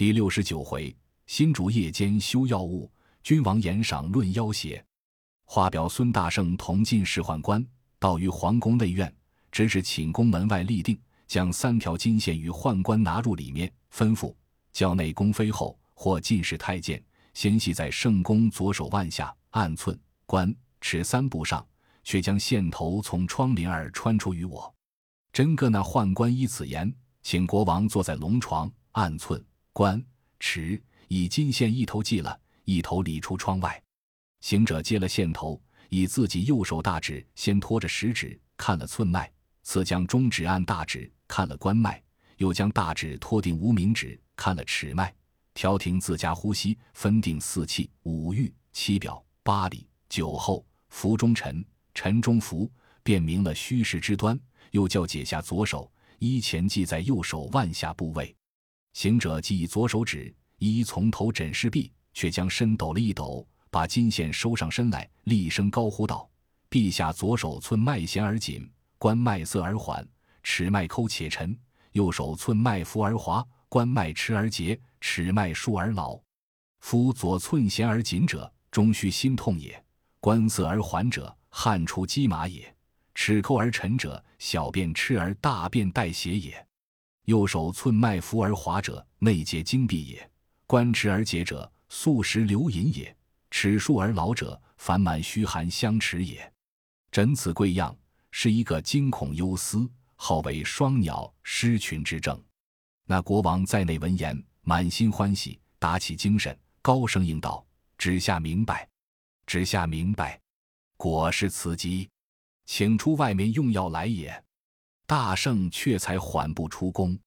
第六十九回，新竹夜间修药物，君王言赏论要挟。画表孙大圣同进士宦官，到于皇宫内院，直至寝宫门外立定，将三条金线与宦官拿入里面，吩咐叫内宫妃后或进士太监，先系在圣宫左手腕下，按寸、关、尺三步上，却将线头从窗棂儿穿出于我。真个那宦官依此言，请国王坐在龙床，按寸。官持以金线一头系了，一头理出窗外。行者接了线头，以自己右手大指先托着食指看了寸脉，次将中指按大指看了关脉，又将大指托定无名指看了尺脉，调停自家呼吸，分定四气、五欲、七表、八里、九后、浮中沉、沉中浮，辨明了虚实之端。又叫解下左手，依前系在右手腕下部位。行者即以左手指一从头枕势臂，却将身抖了一抖，把金线收上身来，厉声高呼道：“陛下左手寸脉弦而紧，关脉涩而缓，尺脉抠且沉；右手寸脉浮而滑，关脉迟而结，尺脉数而老。夫左寸弦而紧者，终须心痛也；关涩而缓者，汗出鸡马也；尺抠而沉者，小便赤而大便带血也。”右手寸脉浮而滑者，内结经闭也；关迟而结者，素食流饮也；齿数而老者，烦满虚寒相持也。诊此贵样，是一个惊恐忧思，号为双鸟失群之症。那国王在内闻言，满心欢喜，打起精神，高声应道：“旨下明白，旨下明白，果是此疾，请出外面用药来也。”大圣却才缓步出宫，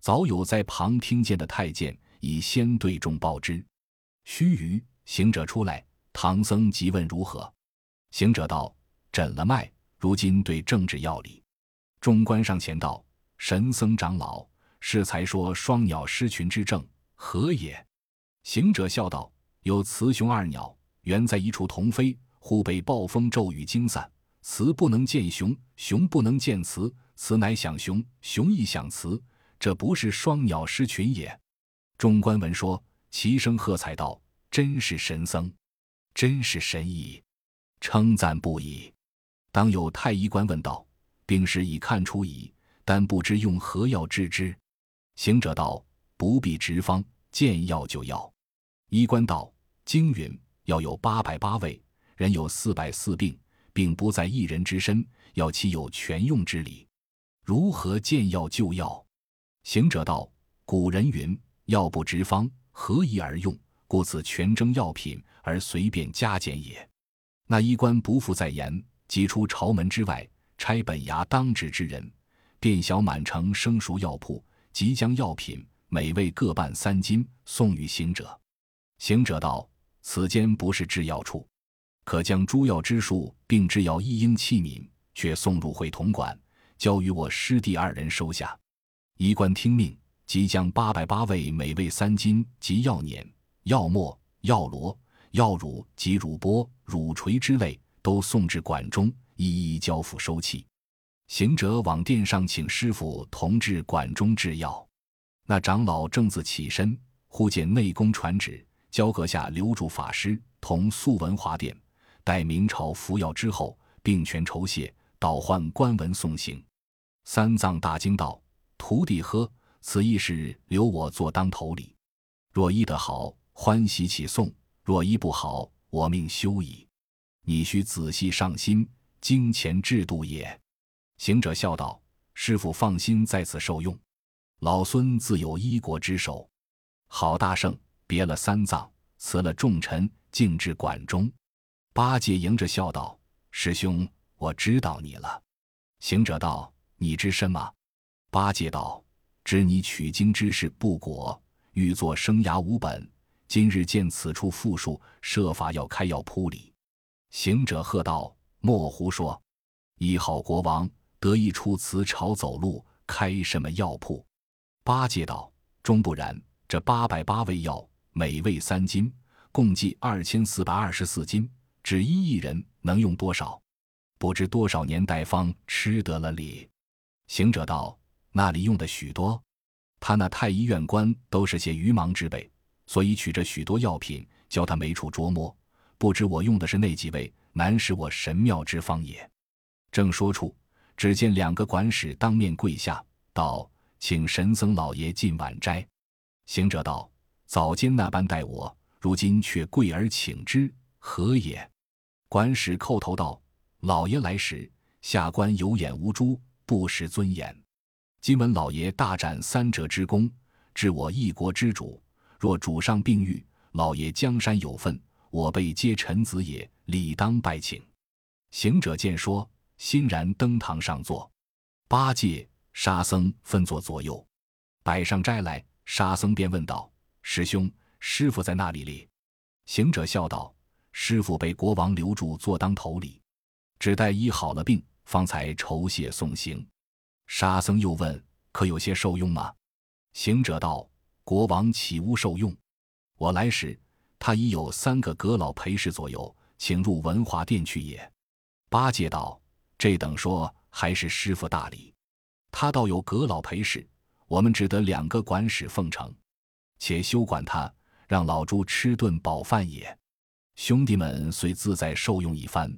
早有在旁听见的太监已先对众报之。须臾，行者出来，唐僧即问如何。行者道：“诊了脉，如今对政治要理。”众官上前道：“神僧长老，是才说双鸟失群之症，何也？”行者笑道：“有雌雄二鸟，原在一处同飞，忽被暴风骤雨惊散，雌不能见雄，雄不能见雌。”雌乃想雄，雄亦想雌，这不是双鸟失群也。众官闻说，齐声喝彩道：“真是神僧，真是神医，称赞不已。”当有太医官问道：“病势已看出矣，但不知用何药治之？”行者道：“不必执方，见药就药。”医官道：“经云，要有八百八味，人有四百四病，并不在一人之身，要其有全用之理。”如何见药就药？行者道：“古人云，药不执方，何宜而用？故此全征药品而随便加减也。”那医官不复再言，即出朝门之外，差本衙当值之人，便晓满城生熟药铺，即将药品每位各半三斤，送与行者。行者道：“此间不是制药处，可将诸药之数，并制药一应器皿，却送入会同馆。”交与我师弟二人收下，医官听命，即将八百八味每味三斤及药碾、药末、药罗、药乳及乳钵、乳锤之类，都送至馆中，一一交付收器。行者往殿上请师傅同至馆中制药。那长老正自起身，忽见内宫传旨，交阁下留住法师，同速文华殿，待明朝服药之后，病权酬谢，倒换官文送行。三藏大惊道：“徒弟呵，此意是留我做当头礼。若医得好，欢喜起送；若医不好，我命休矣。你须仔细上心，经前制度也。”行者笑道：“师傅放心，在此受用。老孙自有医国之手。”好大圣别了三藏，辞了众臣，径至馆中。八戒迎着笑道：“师兄，我知道你了。”行者道。你知什么？八戒道：“知你取经之事不果，欲作生涯无本。今日见此处富庶，设法要开药铺里。”行者喝道：“莫胡说！一好国王得意出此朝走路，开什么药铺？”八戒道：“终不然。这八百八味药，每味三斤，共计二千四百二十四斤。只因一人能用多少？不知多少年代方吃得了哩。”行者道：“那里用的许多？”他那太医院官都是些愚盲之辈，所以取着许多药品，教他没处琢磨。不知我用的是那几位，难使我神妙之方也。正说处，只见两个管使当面跪下，道：“请神僧老爷进晚斋。”行者道：“早间那般待我，如今却跪而请之，何也？”管使叩头道：“老爷来时，下官有眼无珠，不识尊严。今闻老爷大展三者之功，治我一国之主。若主上病愈，老爷江山有份。”我辈皆臣子也，理当拜请。行者见说，欣然登堂上座。八戒、沙僧分坐左右。摆上斋来，沙僧便问道：“师兄，师傅在那里哩？”行者笑道：“师傅被国王留住，坐当头里，只待医好了病，方才酬谢送行。”沙僧又问：“可有些受用吗？”行者道：“国王岂无受用？我来时。”他已有三个阁老陪侍左右，请入文华殿去也。八戒道：“这等说还是师傅大礼。他倒有阁老陪侍，我们只得两个管使奉承，且休管他，让老猪吃顿饱饭也。”兄弟们遂自在受用一番。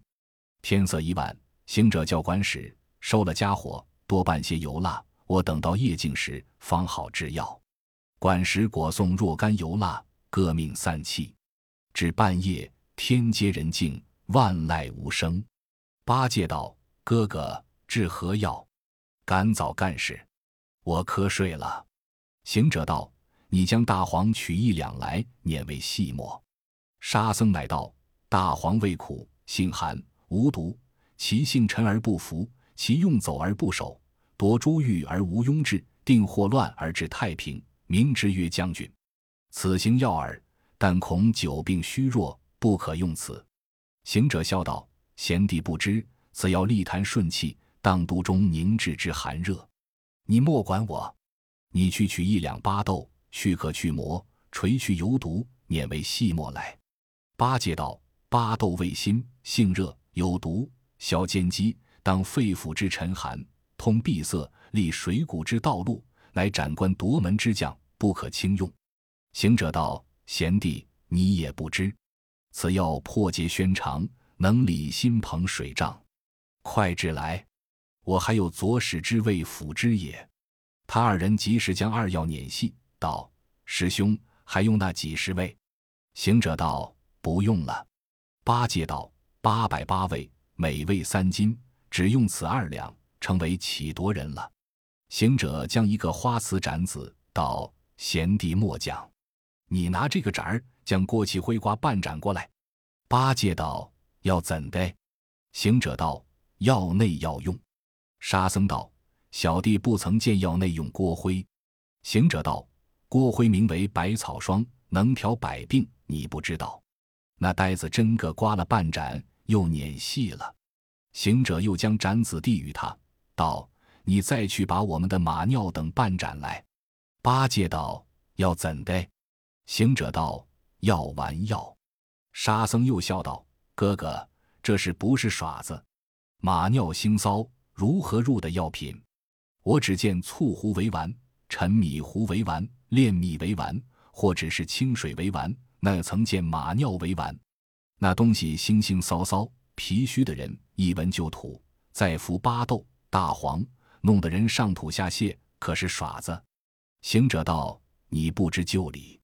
天色已晚，行者叫管使收了家伙，多拌些油蜡。我等到夜静时方好制药。管使果送若干油蜡。各命散气，至半夜，天接人静，万籁无声。八戒道：“哥哥，治何药？赶早干事，我瞌睡了。”行者道：“你将大黄取一两来，碾为细末。”沙僧乃道：“大黄味苦，性寒，无毒，其性沉而不服，其用走而不守，夺珠玉而无庸志，定祸乱而致太平，名之曰将军。”此行药耳，但恐久病虚弱，不可用此。行者笑道：“贤弟不知，此药利痰顺气，当毒中凝滞之寒热。你莫管我，你去取一两巴豆，去壳去膜，捶去油毒，碾为细末来。”八戒道：“巴豆味辛，性热，有毒，消坚肌，当肺腑之沉寒，通闭塞，利水谷之道路，乃斩官夺门之将，不可轻用。”行者道：“贤弟，你也不知，此药破结宣肠，能理心膨水胀。快治来！我还有左使之位辅之也。”他二人及时将二药碾细，道：“师兄，还用那几十味？”行者道：“不用了。”八戒道：“八百八味，每味三斤，只用此二两，成为乞夺人了。”行者将一个花瓷盏子，道：“贤弟莫讲。”你拿这个盏儿，将过期灰瓜半盏过来。八戒道：“要怎的？”行者道：“药内要用。”沙僧道：“小弟不曾见药内用锅灰。”行者道：“锅灰名为百草霜，能调百病，你不知道。”那呆子真个刮了半盏，又碾细了。行者又将盏子递与他，道：“你再去把我们的马尿等半盏来。”八戒道：“要怎的？”行者道：“药丸药。”沙僧又笑道：“哥哥，这是不是耍子？马尿腥骚，如何入的药品？我只见醋糊为丸，陈米糊为丸，炼米为丸，或者是清水为丸，那曾见马尿为丸？那东西腥腥骚骚，脾虚的人一闻就吐。再服巴豆、大黄，弄得人上吐下泻，可是耍子？”行者道：“你不知就理。”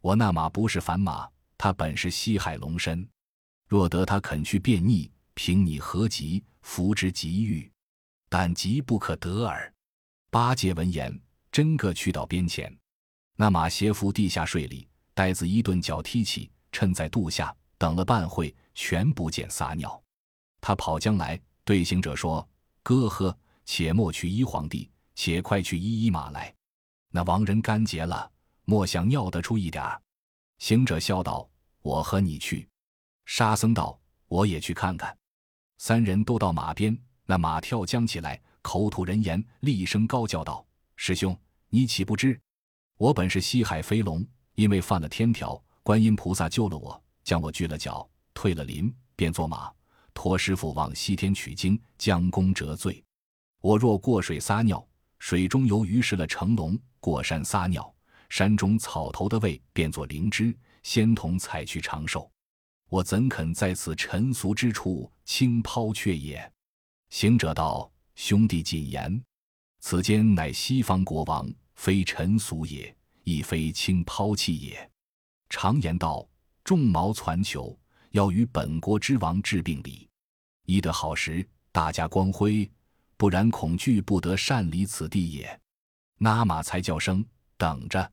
我那马不是凡马，他本是西海龙身。若得他肯去变逆，凭你何急，服之急欲，但急不可得耳。八戒闻言，真个去到边前，那马斜伏地下睡里，呆子一顿脚踢起，趁在肚下等了半会，全不见撒尿。他跑将来，对行者说：“哥呵，且莫去医皇帝，且快去医医马来。那亡人干结了。”莫想尿得出一点儿。行者笑道：“我和你去。”沙僧道：“我也去看看。”三人都到马边，那马跳将起来，口吐人言，厉声高叫道：“师兄，你岂不知？我本是西海飞龙，因为犯了天条，观音菩萨救了我，将我锯了脚，退了鳞，变作马，驮师傅往西天取经，将功折罪。我若过水撒尿，水中游鱼食了成龙，过山撒尿，山中草头的味变作灵芝，仙童采去长寿。我怎肯在此尘俗之处轻抛却也？”行者道：“兄弟谨言，此间乃西方国王，非尘俗也，亦非轻抛弃也。常言道：众毛攒球，要与本国之王治病礼。医得好时，大家光辉；不然，恐惧不得擅离此地也。”那马才叫声：“等着！”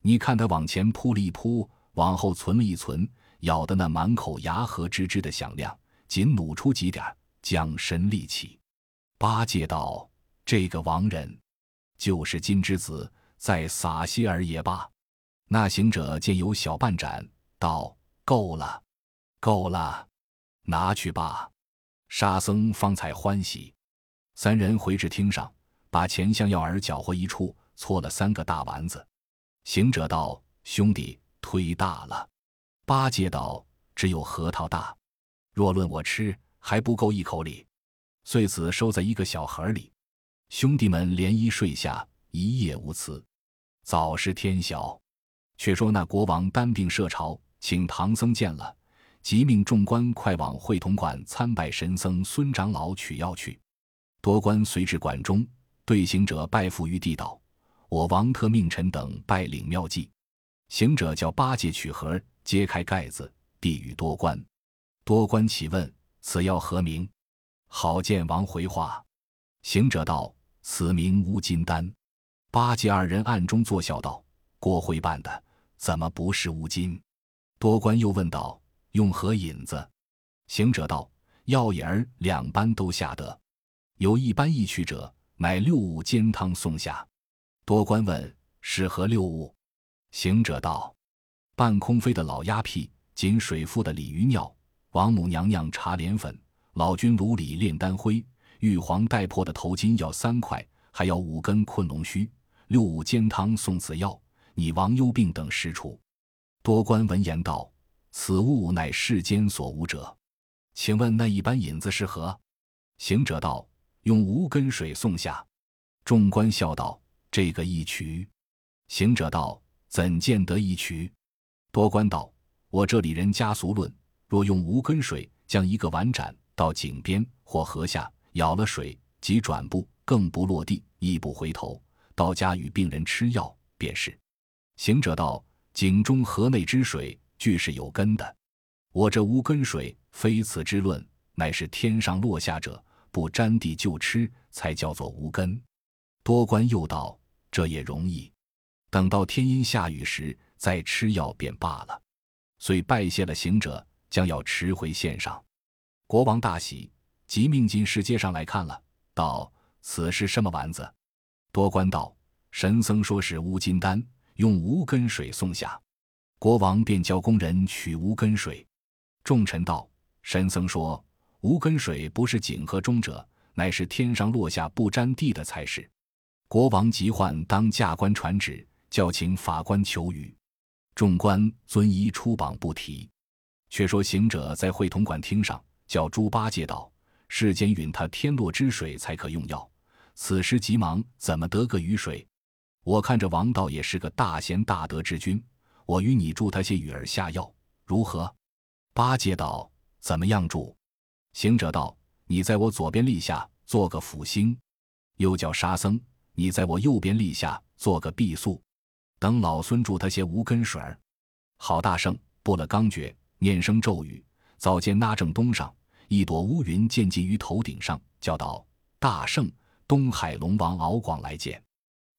你看他往前扑了一扑，往后存了一存，咬得那满口牙合吱吱的响亮，仅努出几点。将身立起，八戒道：“这个亡人，就是金之子，再撒些儿也罢。”那行者见有小半盏，道：“够了，够了，拿去吧。”沙僧方才欢喜。三人回至厅上，把钱香药儿搅和一处，搓了三个大丸子。行者道：“兄弟，忒大了。”八戒道：“只有核桃大，若论我吃。”还不够一口里，遂子收在一个小盒里。兄弟们连衣睡下，一夜无辞。早是天晓，却说那国王单病设朝，请唐僧见了，即命众官快往会同馆参拜神僧孙长老取药去。多官随至馆中，对行者拜伏于地道：“我王特命臣等拜领妙计。”行者叫八戒取盒，揭开盖子，递与多官。多官起问。此药何名？好见王回话。行者道：“此名乌金丹。”八戒二人暗中作笑道：“郭辉办的，怎么不是乌金？”多官又问道：“用何引子？”行者道：“药引儿两般都下得，有一般易取者，乃六物煎汤送下。”多官问：“是何六物？”行者道：“半空飞的老鸭屁，紧水腹的鲤鱼尿。”王母娘娘茶莲粉，老君炉里炼丹灰，玉皇带破的头巾要三块，还要五根困龙须，六五煎汤送此药，拟王幽病等实处。多官闻言道：“此物乃世间所无者，请问那一般引子是何？”行者道：“用无根水送下。”众官笑道：“这个易取。”行者道：“怎见得易取？”多官道：“我这里人家俗论。”若用无根水将一个碗盏到井边或河下，舀了水即转步，更不落地，亦不回头，到家与病人吃药便是。行者道：“井中河内之水，俱是有根的。我这无根水，非此之论，乃是天上落下者，不沾地就吃，才叫做无根。”多官又道：“这也容易，等到天阴下雨时，再吃药便罢了。”遂拜谢了行者。将要持回献上，国王大喜，即命进士街上来看了，道：“此是什么丸子？”多官道：“神僧说是乌金丹，用无根水送下。”国王便叫工人取无根水。众臣道：“神僧说无根水不是井河中者，乃是天上落下不沾地的才是。”国王急唤当驾官传旨，叫请法官求雨。众官遵依出榜不提。却说行者在会同馆厅上叫猪八戒道：“世间允他天落之水才可用药，此时急忙怎么得个雨水？我看这王道也是个大贤大德之君，我与你助他些雨儿下药，如何？”八戒道：“怎么样助？”行者道：“你在我左边立下，做个辅星；又叫沙僧，你在我右边立下，做个避宿。等老孙助他些无根水儿。”好大圣，布了刚诀。念声咒语，早见那正东上一朵乌云渐近于头顶上，叫道：“大圣，东海龙王敖广来见。”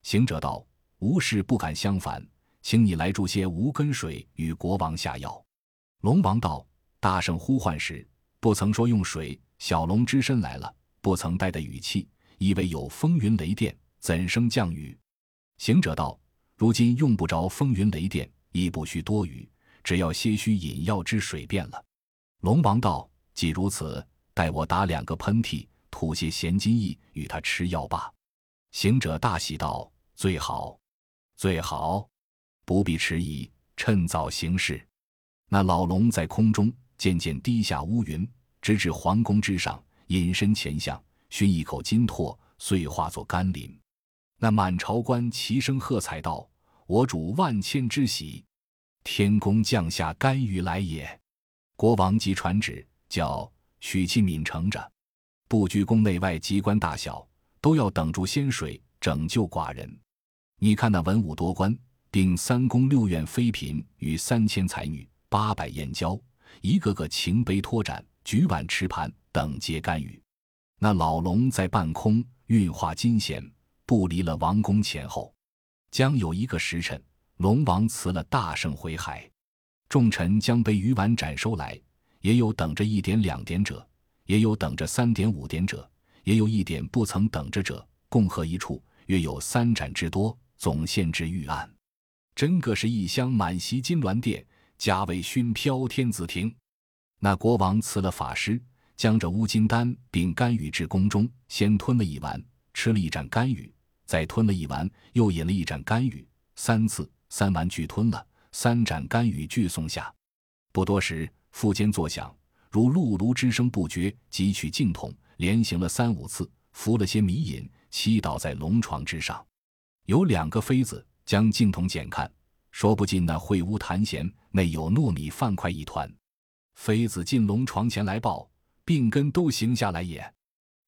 行者道：“无事不敢相烦，请你来注些无根水与国王下药。”龙王道：“大圣呼唤时，不曾说用水，小龙只身来了，不曾带的语气，以为有风云雷电，怎生降雨？”行者道：“如今用不着风云雷电，亦不需多雨。”只要些许饮药之水便了。龙王道：“既如此，待我打两个喷嚏，吐些咸金意与他吃药罢。”行者大喜道：“最好，最好，不必迟疑，趁早行事。”那老龙在空中渐渐低下乌云，直至皇宫之上，隐身前向，寻一口金唾，遂化作甘霖。那满朝官齐声喝彩道：“我主万千之喜，天公降下甘雨来也。”国王即传旨，叫许其敏承着，不拘宫内外机关大小，都要等住仙水，拯救寡人。你看那文武多官，并三宫六院妃嫔与三千才女，八百燕娇，一个个擎杯托盏，举碗持盘，等接甘雨。那老龙在半空运化金弦，不离了王宫前后。将有一个时辰，龙王辞了大圣回海。众臣将杯鱼碗斩收来，也有等着一点两点者，也有等着三点五点者，也有一点不曾等着者，共合一处，约有三盏之多，总献至御案。真个是一箱满席金銮殿，加为熏飘天子庭。那国王辞了法师，将这乌金丹并甘雨至宫中，先吞了一丸，吃了一盏甘雨，再吞了一丸，又饮了一盏甘雨，三次三丸俱吞了。三盏甘雨俱送下，不多时，腹间作响，如辘辘之声不绝。汲取净桶，连行了三五次，服了些米饮，祈倒在龙床之上。有两个妃子将净桶检看，说不尽那秽污痰涎，内有糯米饭块一团。妃子进龙床前来报，病根都行下来也。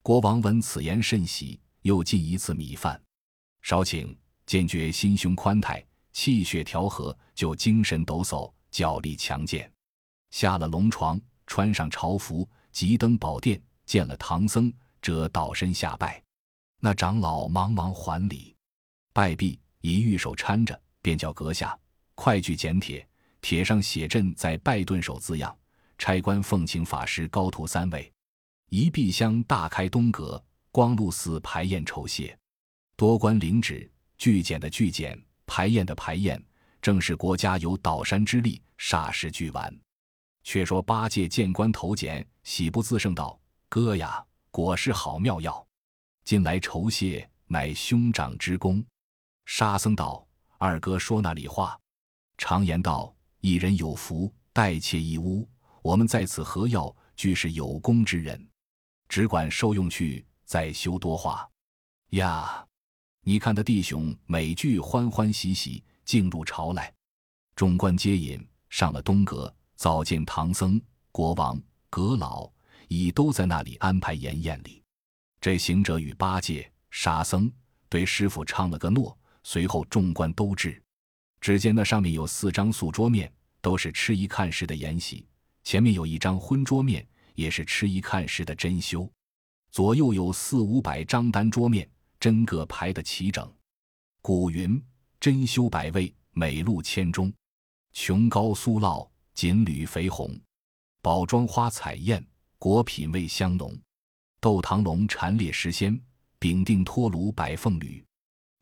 国王闻此言甚喜，又进一次米饭，少请，见觉心胸宽泰。气血调和，就精神抖擞，脚力强健。下了龙床，穿上朝服，急登宝殿，见了唐僧，折倒身下拜。那长老忙忙还礼，拜毕，以玉手搀着，便叫阁下快去捡帖，帖上写朕在拜顿首字样，差官奉请法师高徒三位，一壁厢大开东阁，光禄寺排宴酬谢，多官领旨，具简的具简。排宴的排宴，正是国家有倒山之力，霎时俱完。却说八戒见官头简，喜不自胜道：“哥呀，果是好妙药！近来酬谢，乃兄长之功。”沙僧道：“二哥说那里话？常言道，一人有福，待妾一屋。我们在此何要？俱是有功之人，只管受用去，再休多话。呀。”你看，他弟兄每句欢欢喜喜进入朝来，众官接引上了东阁，早见唐僧、国王、阁老已都在那里安排筵宴礼。这行者与八戒、沙僧对师傅唱了个诺，随后众官都至。只见那上面有四张素桌面，都是吃一看时的筵席；前面有一张荤桌面，也是吃一看时的珍馐；左右有四五百张单桌面。真个排得齐整。古云：“珍馐百味，美露千钟。琼高酥酪，锦缕肥红。宝装花彩艳，果品味香浓。豆糖龙蝉列石鲜，饼定托炉百凤缕。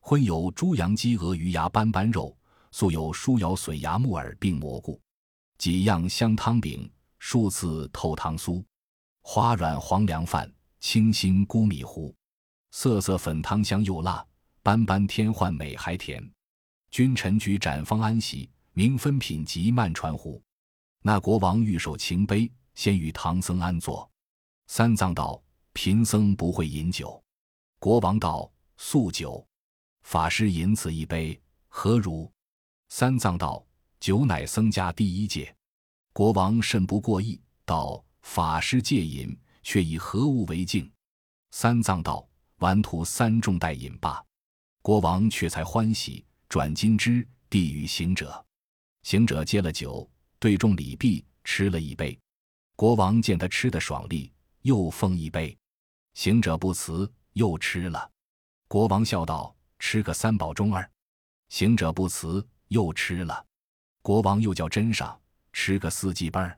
荤有猪羊鸡鹅鱼鸭斑斑肉，素有酥瑶笋芽木耳并蘑菇。几样香汤饼，数次透汤酥。花软黄凉饭，清新菇米糊。”色色粉汤香又辣，斑斑天换美还甜。君臣举展方安席，名分品级慢传壶。那国王御手擎杯，先与唐僧安坐。三藏道：“贫僧不会饮酒。”国王道：“素酒。”法师饮此一杯，何如？三藏道：“酒乃僧家第一戒。”国王甚不过意，道：“法师戒饮，却以何物为敬？”三藏道。顽徒三众待饮罢，国王却才欢喜，转金枝递与行者。行者接了酒，对众礼毕，吃了一杯。国王见他吃的爽利，又奉一杯。行者不辞，又吃了。国王笑道：“吃个三宝中二。”行者不辞，又吃了。国王又叫斟上，吃个四季半。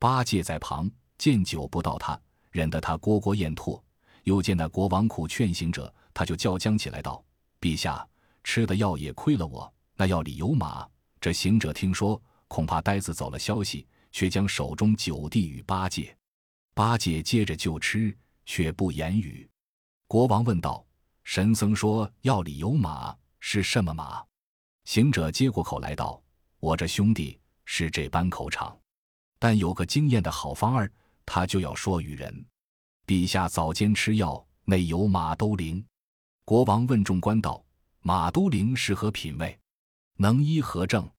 八戒在旁见酒不到他，忍得他聒聒咽唾。又见那国王苦劝行者，他就叫僵起来道：“陛下吃的药也亏了我，那药里有马。”这行者听说，恐怕呆子走了消息，却将手中酒递与八戒。八戒接着就吃，却不言语。国王问道：“神僧说药里有马，是什么马？”行者接过口来道：“我这兄弟是这般口场，但有个经验的好方儿，他就要说与人。”陛下早间吃药，内有马兜铃。国王问众官道：“马都灵是何品味？能医何症？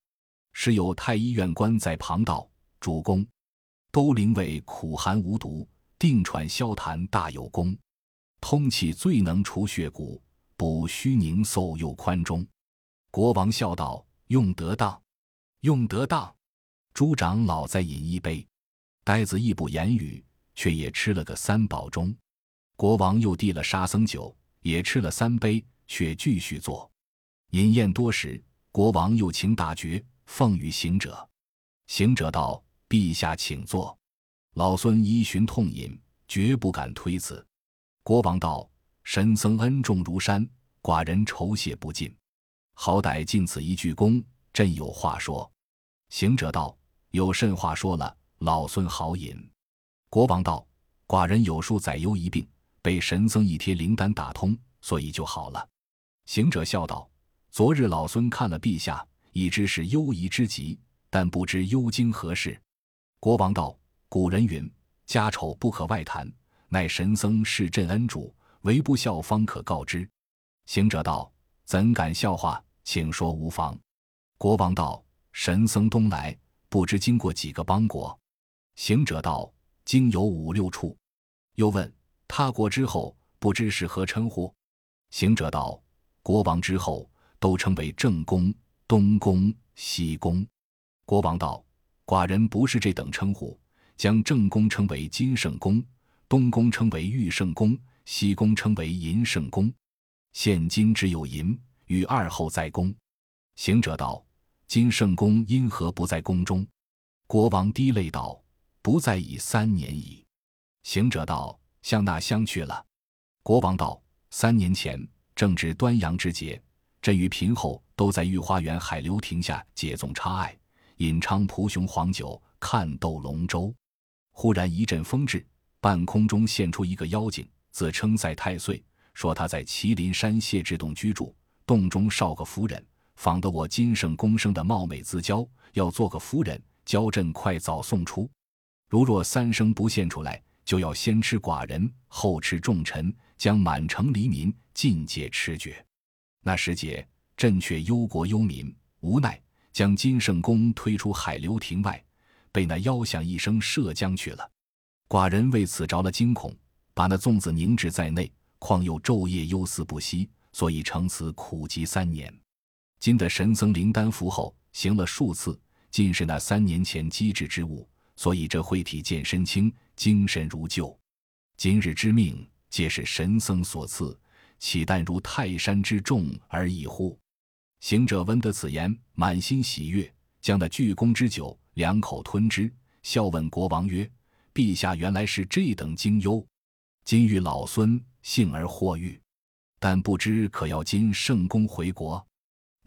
时有太医院官在旁道：“主公，都灵为苦寒无毒，定喘消痰大有功，通气最能除血骨，补虚凝嗽又宽中。”国王笑道：“用得当，用得当。”朱长老再饮一杯，呆子亦不言语，却也吃了个三宝钟。国王又递了沙僧酒，也吃了三杯，却继续坐。饮宴多时，国王又请打爵。奉与行者，行者道：“陛下请坐。”老孙依循痛饮，绝不敢推辞。国王道：“神僧恩重如山，寡人酬谢不尽，好歹尽此一鞠躬。朕有话说。”行者道：“有甚话说了？老孙好饮。”国王道：“寡人有数载忧一病，被神僧一贴灵丹打通，所以就好了。”行者笑道：“昨日老孙看了陛下。”已知是忧疑之极，但不知忧经何事。国王道：“古人云，家丑不可外谈。乃神僧是朕恩主，唯不孝方可告之。”行者道：“怎敢笑话？请说无妨。”国王道：“神僧东来，不知经过几个邦国？”行者道：“经有五六处。”又问：“他国之后，不知是何称呼？”行者道：“国王之后，都称为正宫。”东宫、西宫，国王道：“寡人不是这等称呼，将正宫称为金圣宫，东宫称为玉圣宫，西宫称为银圣宫。现今只有银与二后在宫。”行者道：“金圣宫因何不在宫中？”国王滴泪道：“不在已三年矣。”行者道：“向那乡去了？”国王道：“三年前正值端阳之节。”朕与嫔后都在御花园海流亭下解纵插艾，饮菖蒲雄黄酒，看斗龙舟。忽然一阵风至，半空中现出一个妖精，自称在太岁，说他在麒麟山谢志洞居住，洞中少个夫人，仿得我金圣公生的貌美姿娇，要做个夫人，教朕快早送出。如若三生不现出来，就要先吃寡人，后吃众臣，将满城黎民尽皆吃绝。那时节，朕却忧国忧民，无奈将金圣公推出海流亭外，被那妖响一声射将去了。寡人为此着了惊恐，把那粽子凝滞在内，况又昼夜忧思不息，所以成此苦疾三年。今的神僧灵丹服后，行了数次，尽是那三年前机智之物，所以这慧体健身轻，精神如旧。今日之命，皆是神僧所赐。岂但如泰山之重而已乎？行者闻得此言，满心喜悦，将那巨觥之酒两口吞之，笑问国王曰：“陛下原来是这等精忧，今遇老孙幸而获遇，但不知可要今圣公回国？”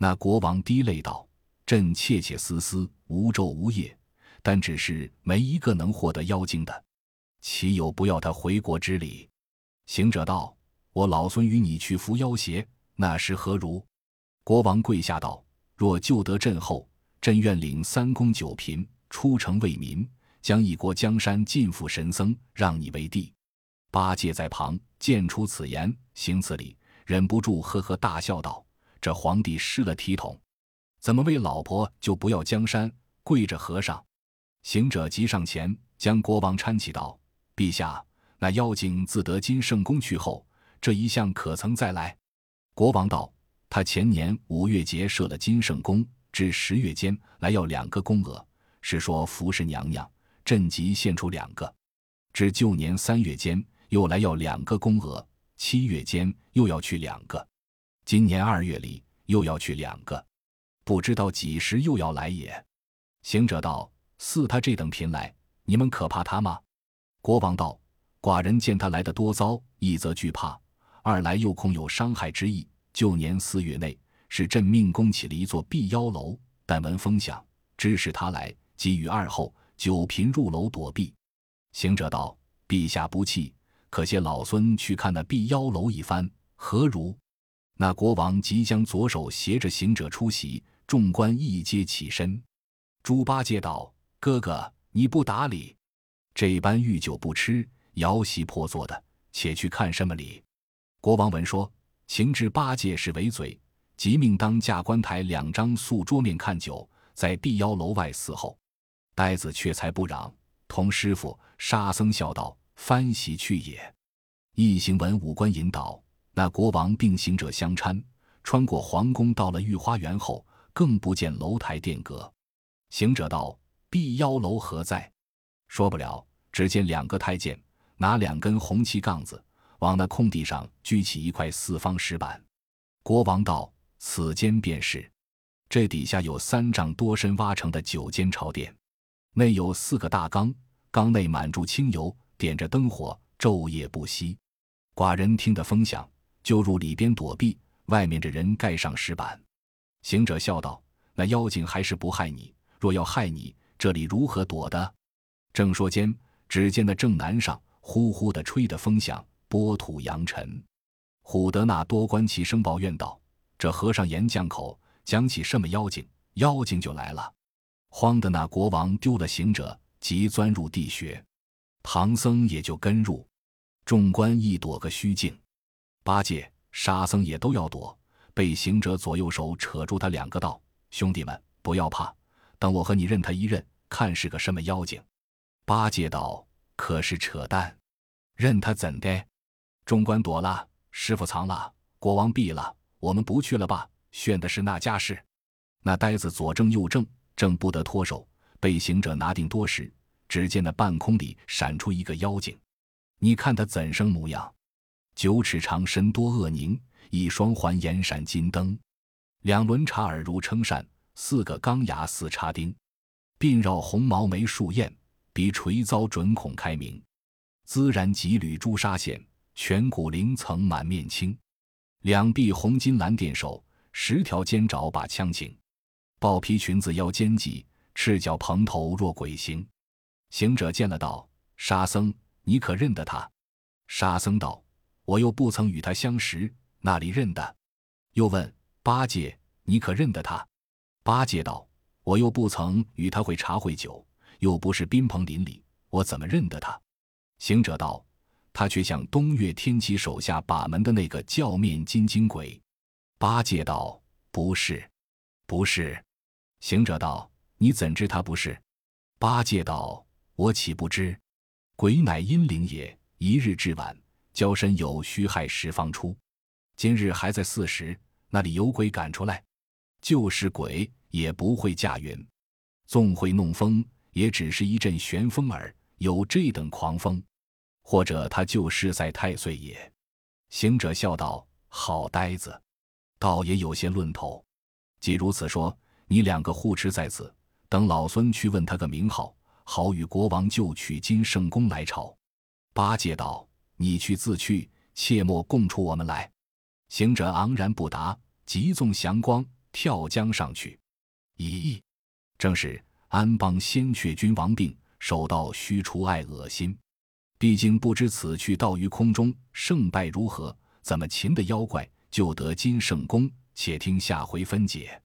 那国王滴泪道：“朕窃窃私私，无昼无夜，但只是没一个能获得妖精的，岂有不要他回国之理？”行者道。我老孙与你去扶妖邪，那时何如？国王跪下道：“若救得朕后，朕愿领三公九嫔出城为民，将一国江山尽付神僧，让你为帝。”八戒在旁见出此言，行此礼，忍不住呵呵大笑道：“这皇帝失了体统，怎么为老婆就不要江山？跪着和尚。”行者急上前将国王搀起道：“陛下，那妖精自得金圣宫去后。”这一项可曾再来？国王道：“他前年五月节设了金圣宫，至十月间来要两个宫娥，是说服侍娘娘。朕即献出两个。至旧年三月间又来要两个宫娥，七月间又要去两个，今年二月里又要去两个，不知道几时又要来也。”行者道：“似他这等嫔来，你们可怕他吗？”国王道：“寡人见他来的多糟，一则惧怕。”二来又恐有伤害之意。旧年四月内，是朕命宫起了一座避妖楼，但闻风响，知是他来，即与二后九嫔入楼躲避。行者道：“陛下不弃，可携老孙去看那避妖楼一番，何如？”那国王即将左手携着行者出席，众官一皆起身。猪八戒道：“哥哥，你不打理，这般御酒不吃，摇席破坐的，且去看什么礼？”国王闻说，情知八戒是为嘴，即命当驾官台两张素桌面看酒，在碧妖楼外伺候。呆子却才不嚷，同师傅沙僧笑道：“翻席去也。”一行文武官引导，那国王并行者相搀，穿过皇宫，到了御花园后，更不见楼台殿阁。行者道：“碧妖楼何在？”说不了。只见两个太监拿两根红旗杠子，往那空地上举起一块四方石板。国王道：“此间便是。这底下有三丈多深挖成的九间朝殿，内有四个大缸，缸内满注清油，点着灯火，昼夜不息。寡人听得风响，就入里边躲避。外面这人盖上石板。”行者笑道：“那妖精还是不害你。若要害你，这里如何躲的？”正说间。只见那正南上呼呼的吹的风响，波土扬尘。虎得那多官齐声抱怨道：“这和尚言绛口，讲起什么妖精，妖精就来了。”慌的那国王丢了行者，急钻入地穴。唐僧也就跟入。众官一躲个虚境。八戒、沙僧也都要躲，被行者左右手扯住他两个道：“兄弟们，不要怕，等我和你认他一认，看是个什么妖精。”八戒道：“可是扯淡，认他怎的？”众官躲了，师傅藏了，国王毙了，我们不去了吧？炫的是那架势。那呆子左正右正，正不得脱手，被行者拿定多时，只见那半空里闪出一个妖精，你看他怎生模样？九尺长身多恶狞，一双环眼闪金灯，两轮插耳如撑扇，四个钢牙似插钉，鬓绕红毛眉竖燕。鼻垂遭准孔开明，孜然几缕朱砂线，颧骨鳞层满面青，两臂红金蓝钿手，十条尖爪把枪请，豹皮裙子腰间系，赤脚蓬头若鬼形。行者见了道：“沙僧，你可认得他？”沙僧道：“我又不曾与他相识，那里认得？”又问八戒：“你可认得他？”八戒道：“我又不曾与他会茶会酒。”又不是宾朋邻里，我怎么认得他？行者道：“他却像东岳天齐手下把门的那个教面金睛鬼。”八戒道：“不是，不是。”行者道：“你怎知他不是？”八戒道：“我岂不知？鬼乃阴灵也，一日至晚，交身有虚害时方出。今日还在巳时，那里有鬼赶出来？就是鬼也不会驾云，纵会弄风。”也只是一阵旋风耳，有这等狂风，或者他就是在太岁也。行者笑道：“好呆子，倒也有些论头。既如此说，你两个护持在此，等老孙去问他个名号，好与国王就取金圣宫来朝。”八戒道：“你去自去，切莫供出我们来。”行者昂然不答，急纵祥光跳江上去。咦，正是。安邦仙阙君王病，手到须除爱恶心。毕竟不知此去道于空中，胜败如何？怎么擒的妖怪，就得金圣功？且听下回分解。